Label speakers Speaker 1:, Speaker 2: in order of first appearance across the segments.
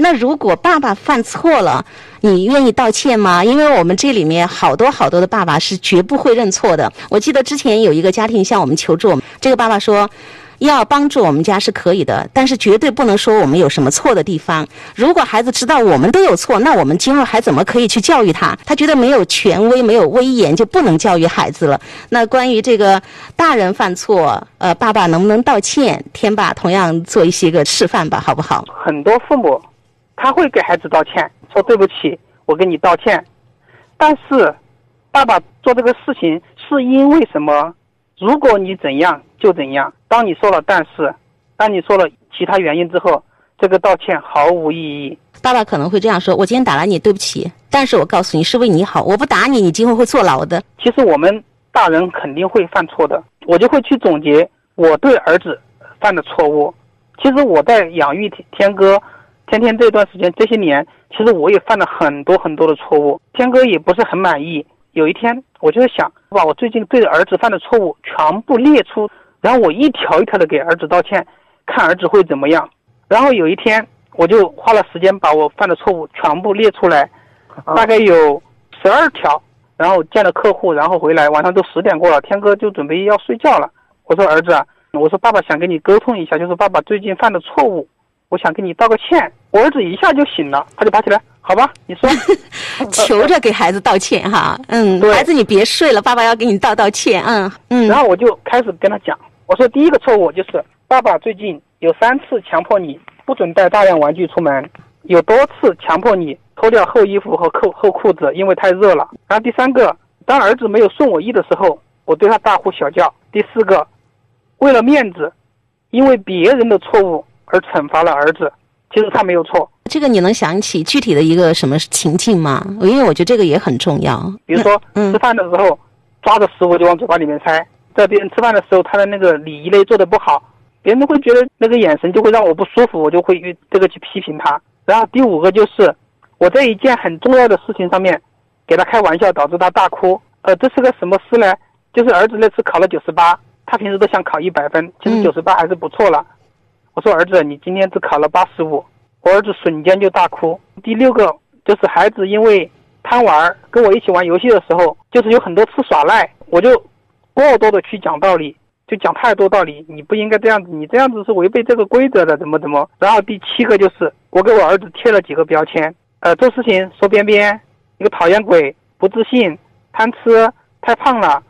Speaker 1: 那如果爸爸犯错了，你愿意道歉吗？因为我们这里面好多好多的爸爸是绝不会认错的。我记得之前有一个家庭向我们求助，这个爸爸说。要帮助我们家是可以的，但是绝对不能说我们有什么错的地方。如果孩子知道我们都有错，那我们今后还怎么可以去教育他？他觉得没有权威、没有威严，就不能教育孩子了。那关于这个大人犯错，呃，爸爸能不能道歉？天爸同样做一些个示范吧，好不好？
Speaker 2: 很多父母他会给孩子道歉，说对不起，我跟你道歉。但是，爸爸做这个事情是因为什么？如果你怎样就怎样。当你说了但是，当你说了其他原因之后，这个道歉毫无意义。
Speaker 1: 爸爸可能会这样说：“我今天打了你，对不起。但是我告诉你是为你好，我不打你，你今后会坐牢的。”
Speaker 2: 其实我们大人肯定会犯错的，我就会去总结我对儿子犯的错误。其实我在养育天哥，天天这段时间这些年，其实我也犯了很多很多的错误，天哥也不是很满意。有一天，我就在想，把我最近对儿子犯的错误全部列出，然后我一条一条的给儿子道歉，看儿子会怎么样。然后有一天，我就花了时间把我犯的错误全部列出来，大概有十二条。然后见了客户，然后回来，晚上都十点过了，天哥就准备要睡觉了。我说儿子，啊我说爸爸想跟你沟通一下，就是爸爸最近犯的错误，我想跟你道个歉。我儿子一下就醒了，他就爬起来。好吧，你说，
Speaker 1: 求着给孩子道歉哈，嗯，孩子你别睡了，爸爸要给你道道歉，嗯嗯。
Speaker 2: 然后我就开始跟他讲，我说第一个错误就是爸爸最近有三次强迫你不准带大量玩具出门，有多次强迫你脱掉厚衣服和扣厚裤子，因为太热了。然后第三个，当儿子没有顺我意的时候，我对他大呼小叫。第四个，为了面子，因为别人的错误而惩罚了儿子，其实他没有错。
Speaker 1: 这个你能想起具体的一个什么情境吗？因为我觉得这个也很重要。
Speaker 2: 比如说，吃饭的时候抓着食物就往嘴巴里面塞，在别人吃饭的时候，他的那个礼仪类做的不好，别人都会觉得那个眼神就会让我不舒服，我就会这个去批评他。然后第五个就是我在一件很重要的事情上面给他开玩笑，导致他大哭。呃，这是个什么事呢？就是儿子那次考了九十八，他平时都想考一百分，其实九十八还是不错了。我说儿子，你今天只考了八十五。我儿子瞬间就大哭。第六个就是孩子因为贪玩，跟我一起玩游戏的时候，就是有很多次耍赖，我就过多的去讲道理，就讲太多道理，你不应该这样子，你这样子是违背这个规则的，怎么怎么。然后第七个就是我给我儿子贴了几个标签，呃，做事情说边边，一个讨厌鬼，不自信，贪吃，太胖了，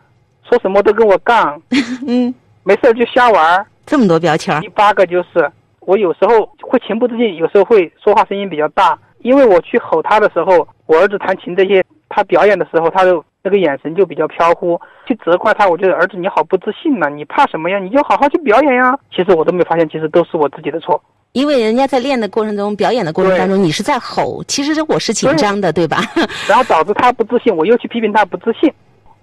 Speaker 2: 说什么都跟我杠，嗯，没事就瞎玩，
Speaker 1: 这么多标签。
Speaker 2: 第八个就是。我有时候会情不自禁，有时候会说话声音比较大，因为我去吼他的时候，我儿子弹琴这些，他表演的时候，他的那个眼神就比较飘忽。去责怪他，我觉得儿子你好不自信呐，你怕什么呀？你就好好去表演呀。其实我都没发现，其实都是我自己的错。
Speaker 1: 因为人家在练的过程中，表演的过程当中，你是在吼，其实我是紧张的，对吧？
Speaker 2: 然后导致他不自信，我又去批评他不自信。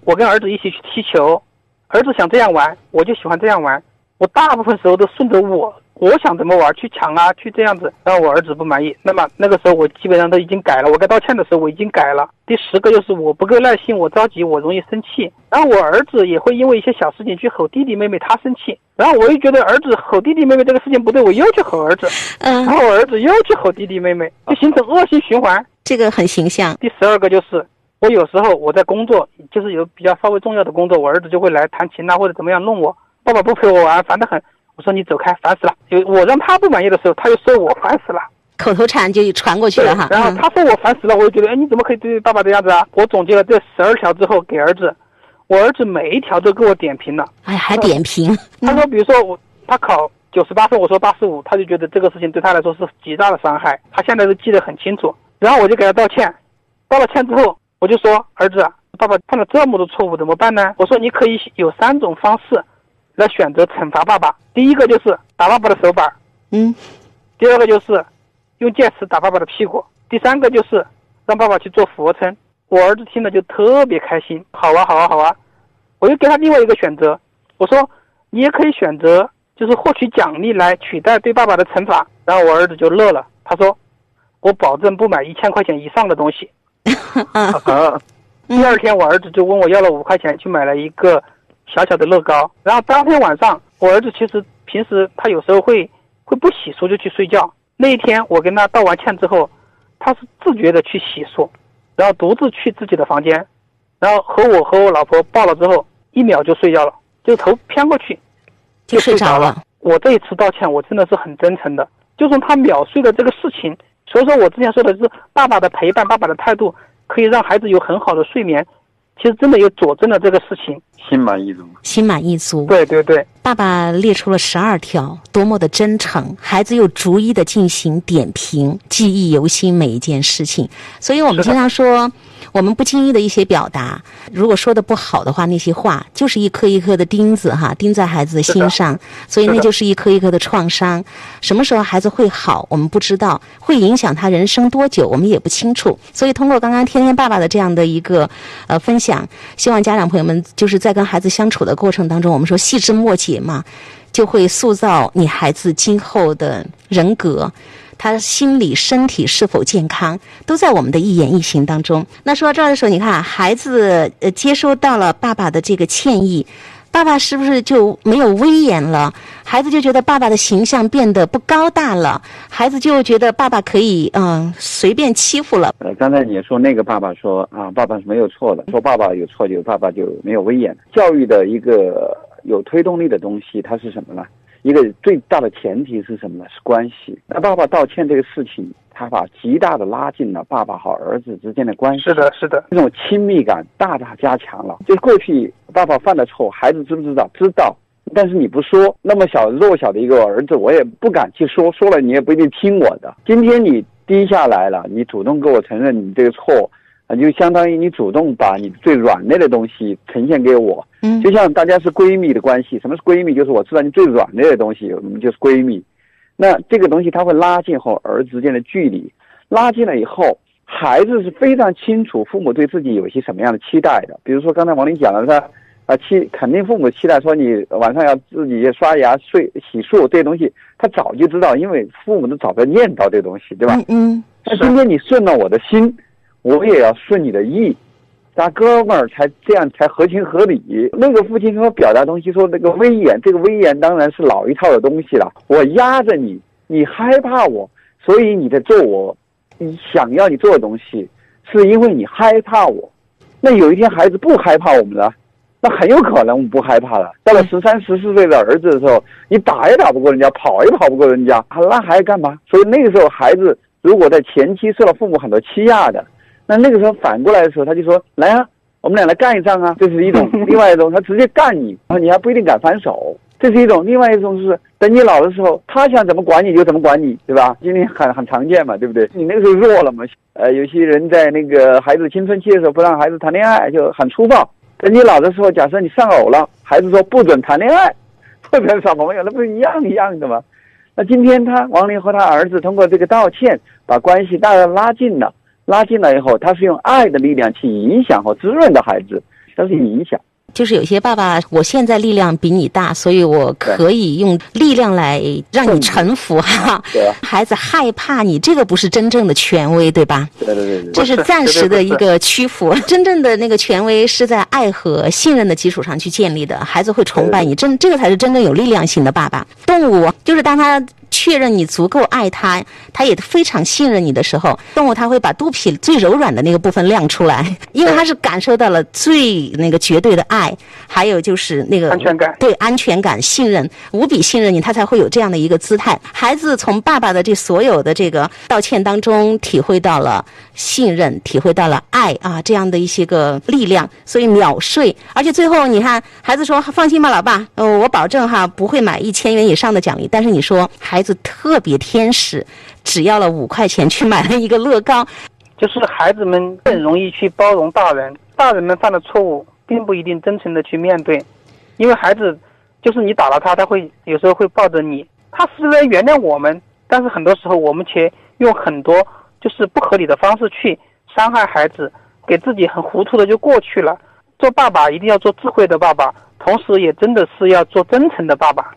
Speaker 2: 我跟儿子一起去踢球，儿子想这样玩，我就喜欢这样玩。我大部分时候都顺着我。我想怎么玩去抢啊，去这样子，让我儿子不满意。那么那个时候我基本上都已经改了，我该道歉的时候我已经改了。第十个就是我不够耐心，我着急，我容易生气。然后我儿子也会因为一些小事情去吼弟弟妹妹，他生气。然后我又觉得儿子吼弟弟妹妹这个事情不对，我又去吼儿子。嗯。然后我儿子又去吼弟弟妹妹，就形成恶性循环。
Speaker 1: 这个很形象。
Speaker 2: 第十二个就是我有时候我在工作，就是有比较稍微重要的工作，我儿子就会来弹琴啊或者怎么样弄我，爸爸不陪我玩，烦得很。我说你走开，烦死了！有我让他不满意的时候，他又说我烦死了，
Speaker 1: 口头禅就传过去了哈。
Speaker 2: 然后他说我烦死了，我就觉得，哎，你怎么可以对爸爸这样子啊？我总结了这十二条之后给儿子，我儿子每一条都给我点评了。
Speaker 1: 哎，还点评？
Speaker 2: 他说，比如说我他考九十八分，我说八十五，他就觉得这个事情对他来说是极大的伤害，他现在都记得很清楚。然后我就给他道歉，道了歉之后，我就说儿子，爸爸犯了这么多错误，怎么办呢？我说你可以有三种方式。来选择惩罚爸爸，第一个就是打爸爸的手板，嗯，第二个就是用剑齿打爸爸的屁股，第三个就是让爸爸去做俯卧撑。我儿子听了就特别开心，好啊，好啊，好啊！我又给他另外一个选择，我说你也可以选择就是获取奖励来取代对爸爸的惩罚。然后我儿子就乐了，他说我保证不买一千块钱以上的东西。第二天我儿子就问我要了五块钱去买了一个。小小的乐高，然后当天晚上，我儿子其实平时他有时候会会不洗漱就去睡觉，那一天我跟他道完歉之后，他是自觉的去洗漱，然后独自去自己的房间，然后和我和我老婆抱了之后，一秒就睡觉了，就头偏过去
Speaker 1: 就睡着了。
Speaker 2: 我这一次道歉，我真的是很真诚的，就从他秒睡的这个事情。所以说我之前说的是爸爸的陪伴，爸爸的态度可以让孩子有很好的睡眠。其实真的也佐证了这个事情，
Speaker 3: 心满意足，
Speaker 1: 心满意足。
Speaker 2: 对对对，
Speaker 1: 爸爸列出了十二条，多么的真诚，孩子又逐一的进行点评，记忆犹新每一件事情。所以我们经常说。我们不经意的一些表达，如果说的不好的话，那些话就是一颗一颗的钉子哈，钉在孩子的心上，所以那就是一颗一颗的创伤。什么时候孩子会好，我们不知道，会影响他人生多久，我们也不清楚。所以通过刚刚天天爸爸的这样的一个呃分享，希望家长朋友们就是在跟孩子相处的过程当中，我们说细枝末节嘛，就会塑造你孩子今后的人格。他心理、身体是否健康，都在我们的一言一行当中。那说到这儿的时候，你看，孩子呃接收到了爸爸的这个歉意，爸爸是不是就没有威严了？孩子就觉得爸爸的形象变得不高大了，孩子就觉得爸爸可以嗯随便欺负了。
Speaker 3: 呃，刚才你说那个爸爸说啊，爸爸是没有错的，说爸爸有错就爸爸就没有威严。教育的一个有推动力的东西，它是什么呢？一个最大的前提是什么呢？是关系。那爸爸道歉这个事情，他把极大的拉近了爸爸和儿子之间的关系。
Speaker 2: 是的，是的，
Speaker 3: 这种亲密感大大加强了。就是过去爸爸犯的错，孩子知不知道？知道，但是你不说，那么小弱小的一个儿子，我也不敢去说，说了你也不一定听我的。今天你低下来了，你主动跟我承认你这个错。啊，就相当于你主动把你最软肋的东西呈现给我，
Speaker 1: 嗯，
Speaker 3: 就像大家是闺蜜的关系。什么是闺蜜？就是我知道你最软肋的东西，我们就是闺蜜。那这个东西它会拉近和儿子之间的距离，拉近了以后，孩子是非常清楚父母对自己有一些什么样的期待的。比如说刚才王林讲了，他啊期肯定父母期待说你晚上要自己刷牙、睡、洗漱这些东西，他早就知道，因为父母都早在念叨这东西，对吧？
Speaker 1: 嗯嗯。
Speaker 3: 那今天你顺了我的心。我也要顺你的意，大哥们儿才这样才合情合理。那个父亲跟我表达东西说那个威严，这个威严当然是老一套的东西了。我压着你，你害怕我，所以你在做我，你想要你做的东西，是因为你害怕我。那有一天孩子不害怕我们了，那很有可能我们不害怕了。到了十三、十四岁的儿子的时候，你打也打不过人家，跑也跑不过人家，那还干嘛？所以那个时候孩子如果在前期受了父母很多欺压的。那那个时候反过来的时候，他就说：“来啊，我们俩来干一仗啊！”这是一种，另外一种他直接干你，然后你还不一定敢反手。这是一种，另外一种是等你老的时候，他想怎么管你就怎么管你，对吧？今天很很常见嘛，对不对？你那个时候弱了嘛？呃，有些人在那个孩子青春期的时候不让孩子谈恋爱，就很粗暴。等你老的时候，假设你丧偶了，孩子说不准谈恋爱，不准耍朋友，那不是一样一样的吗？那今天他王林和他儿子通过这个道歉，把关系大大拉近了。拉进来以后，他是用爱的力量去影响和滋润的孩子，他是影响。
Speaker 1: 就是有些爸爸，我现在力量比你大，所以我可以用力量来让你臣服哈。
Speaker 3: 对。
Speaker 1: 孩子害怕你，这个不是真正的权威，对吧？
Speaker 3: 对对对。
Speaker 1: 这是暂时的一个屈服，真正的那个权威是在爱和信任的基础上去建立的。孩子会崇拜你，真这个才是真正有力量型的爸爸。动物就是当他。确认你足够爱他，他也非常信任你的时候，动物它会把肚皮最柔软的那个部分亮出来，因为它是感受到了最那个绝对的爱，还有就是那个
Speaker 2: 安全感，
Speaker 1: 对安全感、信任，无比信任你，它才会有这样的一个姿态。孩子从爸爸的这所有的这个道歉当中体会到了信任，体会到了爱啊，这样的一些个力量，所以秒睡。而且最后你看，孩子说：“放心吧，老爸，呃，我保证哈不会买一千元以上的奖励。”但是你说孩。子特别天使，只要了五块钱去买了一个乐高。
Speaker 2: 就是孩子们更容易去包容大人，大人们犯的错误并不一定真诚的去面对，因为孩子就是你打了他，他会有时候会抱着你，他是来原谅我们，但是很多时候我们却用很多就是不合理的方式去伤害孩子，给自己很糊涂的就过去了。做爸爸一定要做智慧的爸爸，同时也真的是要做真诚的爸爸。